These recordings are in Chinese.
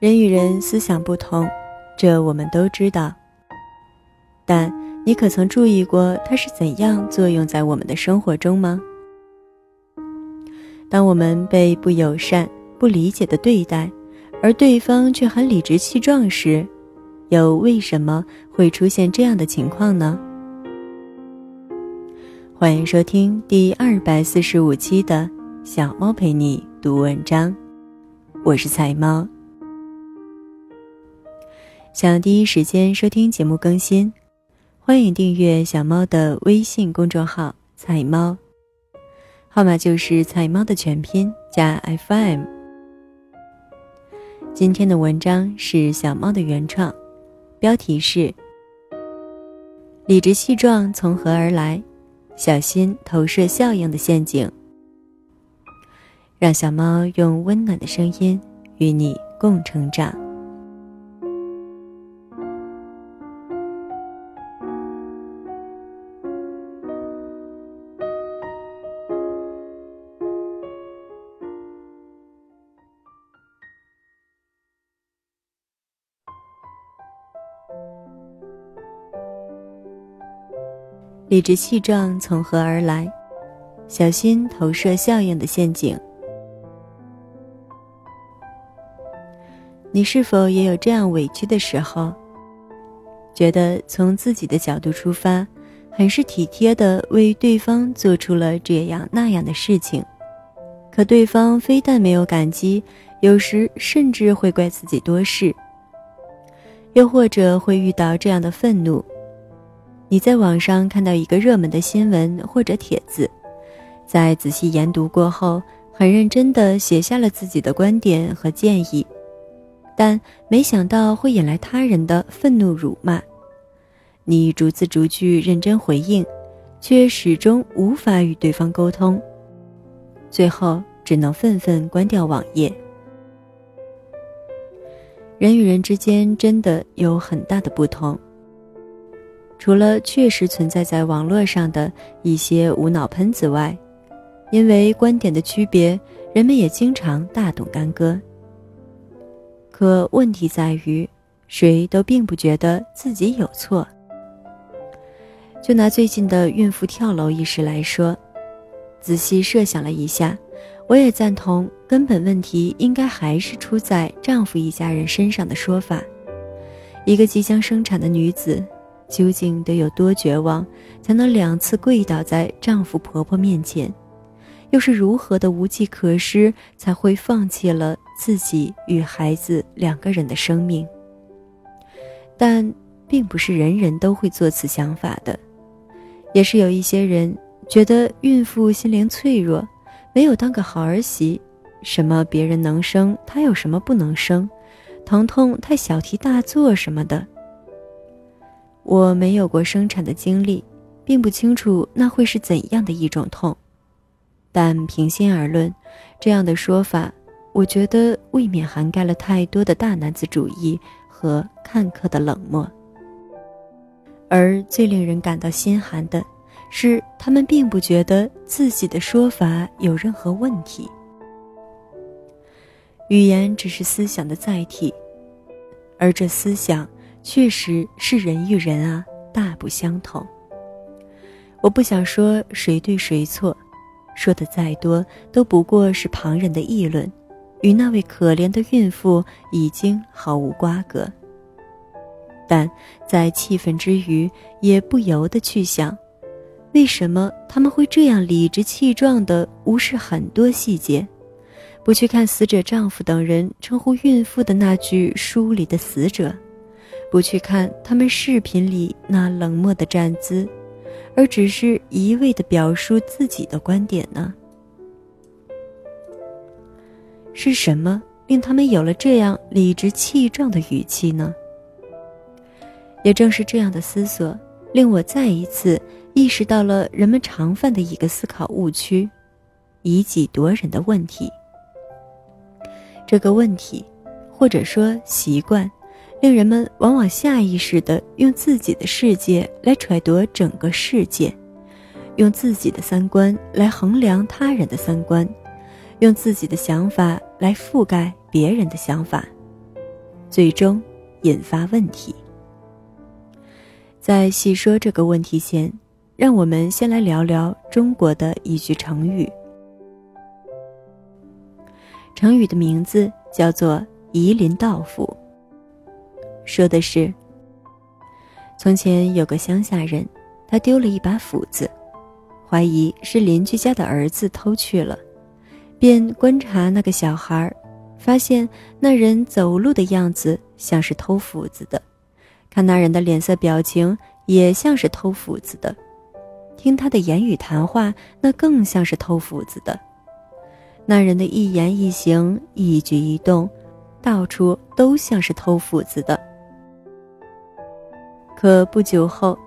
人与人思想不同，这我们都知道。但你可曾注意过它是怎样作用在我们的生活中吗？当我们被不友善、不理解的对待，而对方却很理直气壮时，又为什么会出现这样的情况呢？欢迎收听第二百四十五期的《小猫陪你读文章》，我是彩猫。想第一时间收听节目更新，欢迎订阅小猫的微信公众号“彩猫”，号码就是“彩猫”的全拼加 FM。今天的文章是小猫的原创，标题是“理直气壮从何而来？小心投射效应的陷阱”。让小猫用温暖的声音与你共成长。理直气壮从何而来？小心投射效应的陷阱。你是否也有这样委屈的时候？觉得从自己的角度出发，很是体贴的为对方做出了这样那样的事情，可对方非但没有感激，有时甚至会怪自己多事。又或者会遇到这样的愤怒。你在网上看到一个热门的新闻或者帖子，在仔细研读过后，很认真地写下了自己的观点和建议，但没想到会引来他人的愤怒辱骂。你逐字逐句认真回应，却始终无法与对方沟通，最后只能愤愤关掉网页。人与人之间真的有很大的不同。除了确实存在在网络上的一些无脑喷子外，因为观点的区别，人们也经常大动干戈。可问题在于，谁都并不觉得自己有错。就拿最近的孕妇跳楼一事来说，仔细设想了一下，我也赞同根本问题应该还是出在丈夫一家人身上的说法。一个即将生产的女子。究竟得有多绝望，才能两次跪倒在丈夫婆婆面前？又是如何的无计可施，才会放弃了自己与孩子两个人的生命？但并不是人人都会做此想法的，也是有一些人觉得孕妇心灵脆弱，没有当个好儿媳，什么别人能生，她有什么不能生？疼痛太小题大做什么的。我没有过生产的经历，并不清楚那会是怎样的一种痛，但平心而论，这样的说法，我觉得未免涵盖了太多的大男子主义和看客的冷漠。而最令人感到心寒的是，他们并不觉得自己的说法有任何问题。语言只是思想的载体，而这思想。确实是人与人啊大不相同。我不想说谁对谁错，说的再多都不过是旁人的议论，与那位可怜的孕妇已经毫无瓜葛。但在气愤之余，也不由得去想，为什么他们会这样理直气壮地无视很多细节，不去看死者丈夫等人称呼孕妇的那句书里的死者。不去看他们视频里那冷漠的站姿，而只是一味的表述自己的观点呢？是什么令他们有了这样理直气壮的语气呢？也正是这样的思索，令我再一次意识到了人们常犯的一个思考误区：以己夺人的问题。这个问题，或者说习惯。令人们往往下意识地用自己的世界来揣度整个世界，用自己的三观来衡量他人的三观，用自己的想法来覆盖别人的想法。最终引发问题。在细说这个问题前，让我们先来聊聊中国的一句成语。成语的名字叫做“夷陵道府”，说的是：从前有个乡下人，他丢了一把斧子，怀疑是邻居家的儿子偷去了，便观察那个小孩，发现那人走路的样子像是偷斧子的，看那人的脸色表情也像是偷斧子的，听他的言语谈话，那更像是偷斧子的。那人的一言一行、一举一动，到处都像是偷斧子的。可不久后，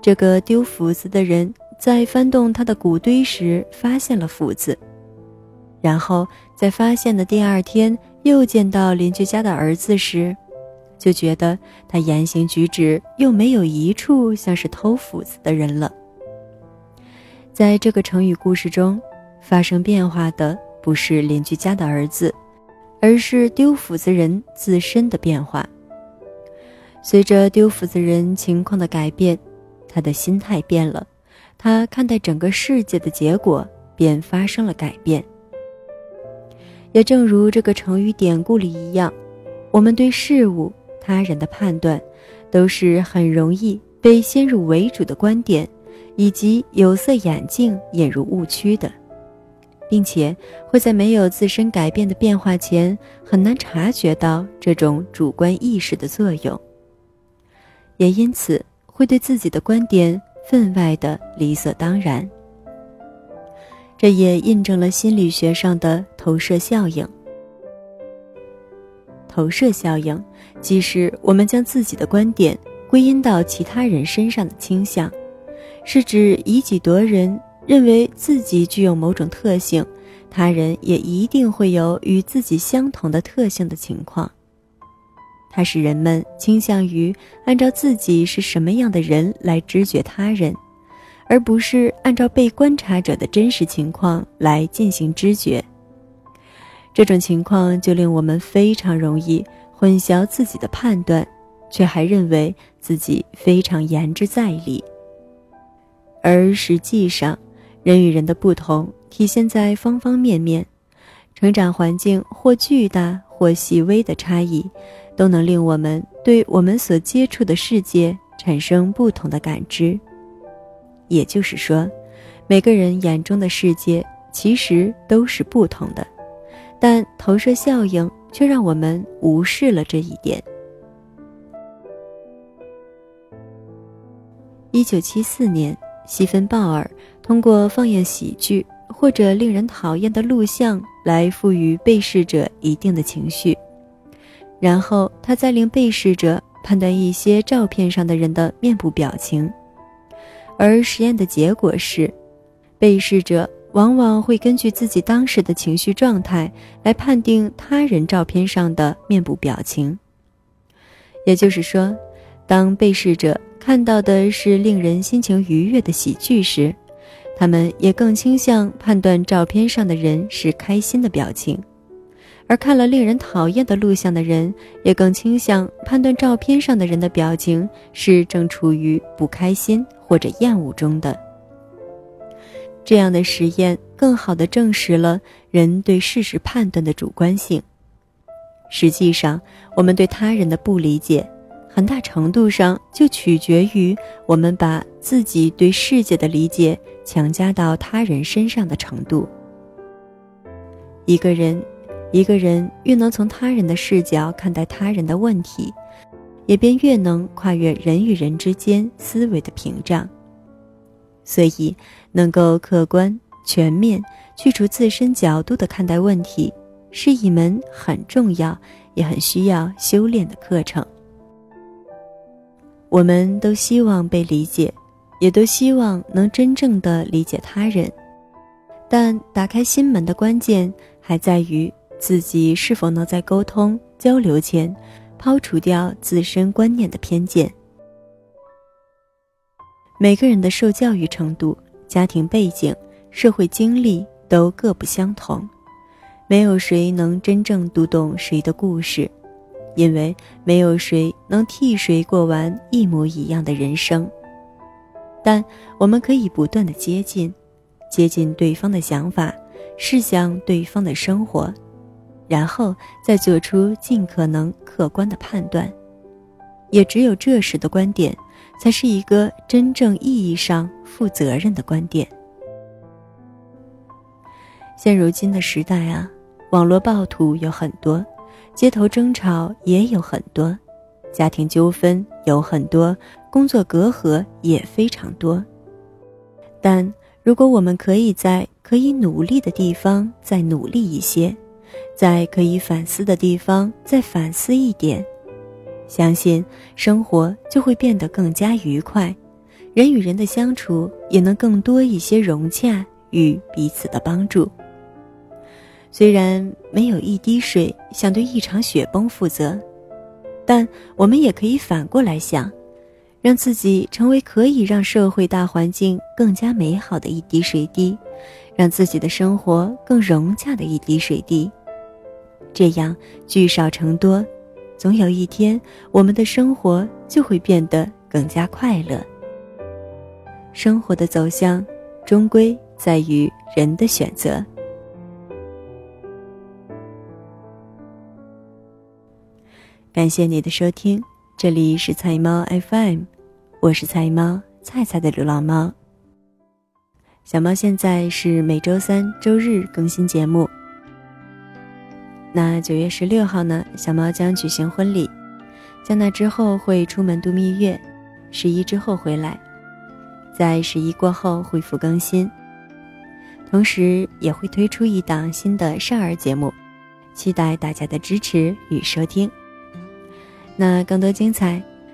这个丢斧子的人在翻动他的骨堆时发现了斧子，然后在发现的第二天又见到邻居家的儿子时，就觉得他言行举止又没有一处像是偷斧子的人了。在这个成语故事中，发生变化的。不是邻居家的儿子，而是丢斧子人自身的变化。随着丢斧子人情况的改变，他的心态变了，他看待整个世界的结果便发生了改变。也正如这个成语典故里一样，我们对事物、他人的判断，都是很容易被先入为主的观点以及有色眼镜引入误区的。并且会在没有自身改变的变化前，很难察觉到这种主观意识的作用，也因此会对自己的观点分外的理所当然。这也印证了心理学上的投射效应。投射效应，即是我们将自己的观点归因到其他人身上的倾向，是指以己夺人。认为自己具有某种特性，他人也一定会有与自己相同的特性的情况。它使人们倾向于按照自己是什么样的人来知觉他人，而不是按照被观察者的真实情况来进行知觉。这种情况就令我们非常容易混淆自己的判断，却还认为自己非常言之在理，而实际上。人与人的不同体现在方方面面，成长环境或巨大或细微的差异，都能令我们对我们所接触的世界产生不同的感知。也就是说，每个人眼中的世界其实都是不同的，但投射效应却让我们无视了这一点。一九七四年。西芬鲍尔通过放映喜剧或者令人讨厌的录像来赋予被试者一定的情绪，然后他再令被试者判断一些照片上的人的面部表情，而实验的结果是，被试者往往会根据自己当时的情绪状态来判定他人照片上的面部表情。也就是说，当被试者。看到的是令人心情愉悦的喜剧时，他们也更倾向判断照片上的人是开心的表情；而看了令人讨厌的录像的人，也更倾向判断照片上的人的表情是正处于不开心或者厌恶中的。这样的实验更好地证实了人对事实判断的主观性。实际上，我们对他人的不理解。很大程度上就取决于我们把自己对世界的理解强加到他人身上的程度。一个人，一个人越能从他人的视角看待他人的问题，也便越能跨越人与人之间思维的屏障。所以，能够客观、全面、去除自身角度的看待问题，是一门很重要也很需要修炼的课程。我们都希望被理解，也都希望能真正的理解他人，但打开心门的关键还在于自己是否能在沟通交流前抛除掉自身观念的偏见。每个人的受教育程度、家庭背景、社会经历都各不相同，没有谁能真正读懂谁的故事。因为没有谁能替谁过完一模一样的人生。但我们可以不断的接近，接近对方的想法，试想对方的生活，然后再做出尽可能客观的判断。也只有这时的观点，才是一个真正意义上负责任的观点。现如今的时代啊，网络暴徒有很多，街头争吵也有很多，家庭纠纷有很多，工作隔阂也非常多。但如果我们可以在可以努力的地方再努力一些，在可以反思的地方再反思一点，相信生活就会变得更加愉快，人与人的相处也能更多一些融洽与彼此的帮助。虽然没有一滴水想对一场雪崩负责，但我们也可以反过来想，让自己成为可以让社会大环境更加美好的一滴水滴，让自己的生活更融洽的一滴水滴。这样聚少成多，总有一天我们的生活就会变得更加快乐。生活的走向，终归在于人的选择。感谢你的收听，这里是菜猫 FM，我是菜猫菜菜的流浪猫。小猫现在是每周三、周日更新节目。那九月十六号呢，小猫将举行婚礼，在那之后会出门度蜜月，十一之后回来，在十一过后恢复更新，同时也会推出一档新的少儿节目，期待大家的支持与收听。那更多精彩，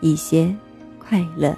一些快乐。